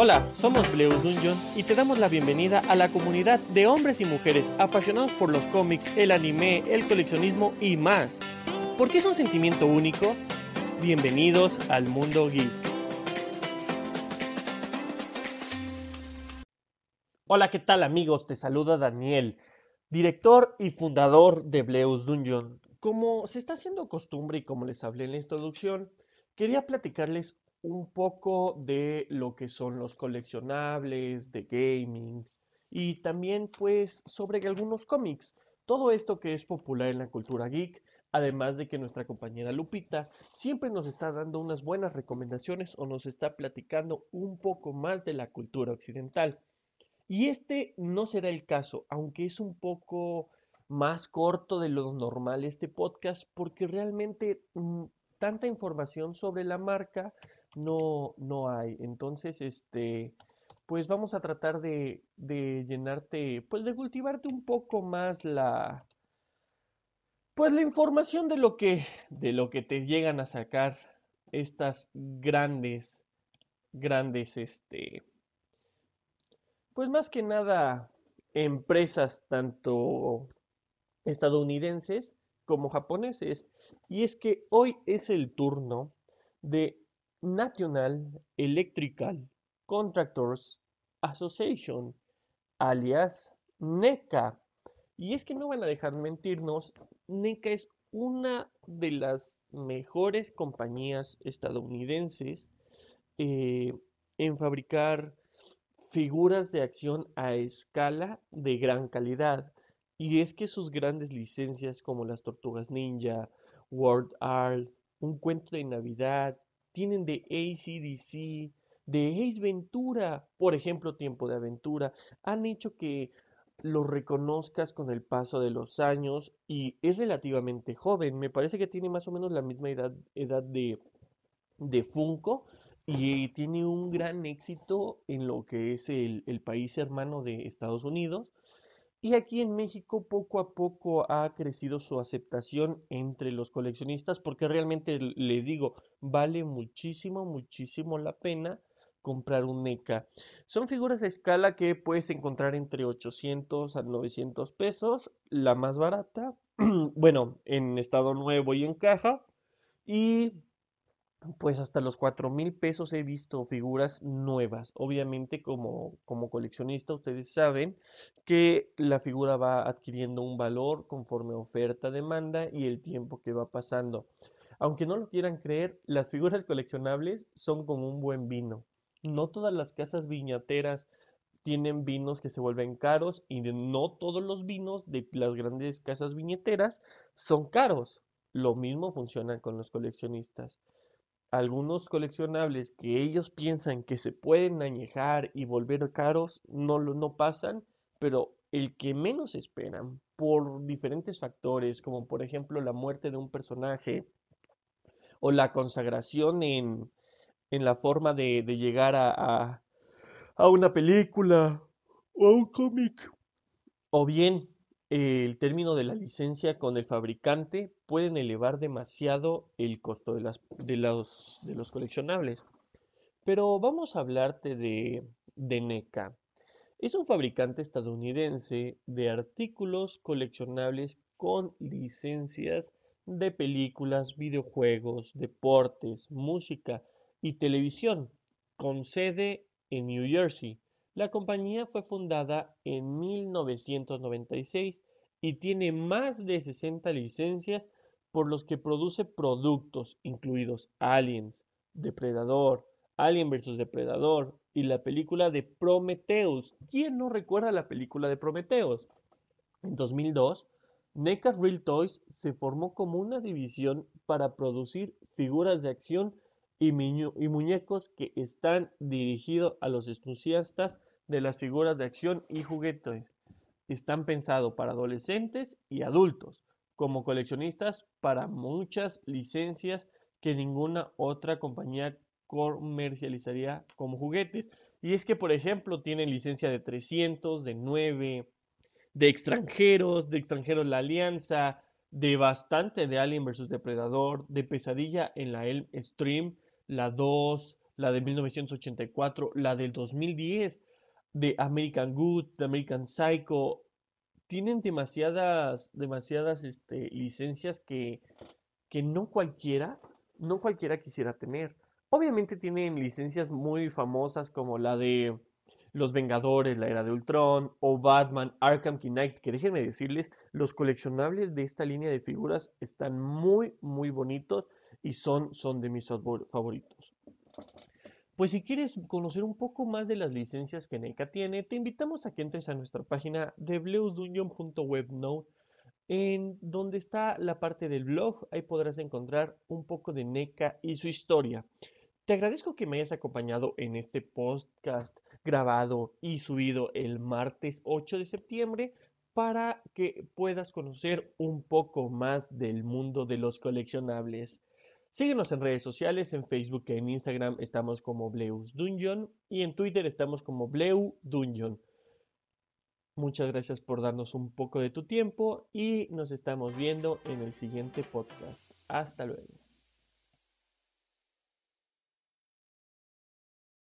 Hola, somos Bleus Dungeon y te damos la bienvenida a la comunidad de hombres y mujeres apasionados por los cómics, el anime, el coleccionismo y más. ¿Por qué es un sentimiento único? Bienvenidos al mundo geek. Hola, ¿qué tal amigos? Te saluda Daniel, director y fundador de Bleus Dungeon. Como se está haciendo costumbre y como les hablé en la introducción, quería platicarles un poco de lo que son los coleccionables, de gaming y también pues sobre algunos cómics. Todo esto que es popular en la cultura geek, además de que nuestra compañera Lupita siempre nos está dando unas buenas recomendaciones o nos está platicando un poco más de la cultura occidental. Y este no será el caso, aunque es un poco más corto de lo normal este podcast, porque realmente mm, tanta información sobre la marca no, no hay. Entonces, este, pues vamos a tratar de, de llenarte, pues de cultivarte un poco más la, pues la información de lo que, de lo que te llegan a sacar estas grandes, grandes, este, pues más que nada empresas tanto estadounidenses como japoneses. Y es que hoy es el turno de National Electrical Contractors Association, alias NECA. Y es que no van a dejar mentirnos, NECA es una de las mejores compañías estadounidenses eh, en fabricar figuras de acción a escala de gran calidad. Y es que sus grandes licencias como las Tortugas Ninja, World Art, Un Cuento de Navidad, tienen de ACDC, de Ace Ventura, por ejemplo, Tiempo de Aventura, han hecho que lo reconozcas con el paso de los años y es relativamente joven. Me parece que tiene más o menos la misma edad, de, de Funko y tiene un gran éxito en lo que es el país hermano de Estados Unidos. Y aquí en México poco a poco ha crecido su aceptación entre los coleccionistas porque realmente les digo, vale muchísimo, muchísimo la pena comprar un NECA. Son figuras de escala que puedes encontrar entre 800 a 900 pesos, la más barata, bueno, en estado nuevo y en caja. Y pues hasta los cuatro mil pesos he visto figuras nuevas. Obviamente como, como coleccionista ustedes saben que la figura va adquiriendo un valor conforme oferta, demanda y el tiempo que va pasando. Aunque no lo quieran creer, las figuras coleccionables son como un buen vino. No todas las casas viñateras tienen vinos que se vuelven caros y no todos los vinos de las grandes casas viñeteras son caros. Lo mismo funciona con los coleccionistas algunos coleccionables que ellos piensan que se pueden añejar y volver caros no, no pasan, pero el que menos esperan por diferentes factores, como por ejemplo la muerte de un personaje o la consagración en, en la forma de, de llegar a, a, a una película o a un cómic, o bien el término de la licencia con el fabricante pueden elevar demasiado el costo de, los coleccionables. Pero vamos a hablarte de, de NECA. Es un fabricante estadounidense de artículos coleccionables con licencias de películas, videojuegos, deportes, música y televisión, con sede en New Jersey, la compañía fue fundada en 1996 y tiene más de 60 licencias por los que produce productos incluidos Aliens, Depredador, Alien vs. Depredador y la película de Prometheus. ¿Quién no recuerda la película de Prometheus? En 2002, NECA Real Toys se formó como una división para producir figuras de acción y, y muñecos que están dirigidos a los entusiastas de las figuras de acción y juguetes. Están pensados para adolescentes y adultos, como coleccionistas para muchas licencias que ninguna otra compañía comercializaría como juguetes. Y es que, por ejemplo, tienen licencia de 300, de 9, de extranjeros, de extranjeros la Alianza, de bastante de Alien vs Depredador, de Pesadilla en la Elm Stream, la 2, la de 1984, la del 2010, de American Good, de American Psycho. Tienen demasiadas, demasiadas este, licencias que, que no cualquiera, no cualquiera quisiera tener. Obviamente tienen licencias muy famosas como la de Los Vengadores, la Era de Ultron o Batman, Arkham Knight, que déjenme decirles, los coleccionables de esta línea de figuras están muy, muy bonitos y son, son de mis favoritos. Pues si quieres conocer un poco más de las licencias que NECA tiene, te invitamos a que entres a nuestra página de bleusdungeon.webnode en donde está la parte del blog, ahí podrás encontrar un poco de NECA y su historia. Te agradezco que me hayas acompañado en este podcast grabado y subido el martes 8 de septiembre para que puedas conocer un poco más del mundo de los coleccionables. Síguenos en redes sociales, en Facebook y en Instagram estamos como Bleus Dungeon y en Twitter estamos como Bleu Dungeon. Muchas gracias por darnos un poco de tu tiempo y nos estamos viendo en el siguiente podcast. Hasta luego.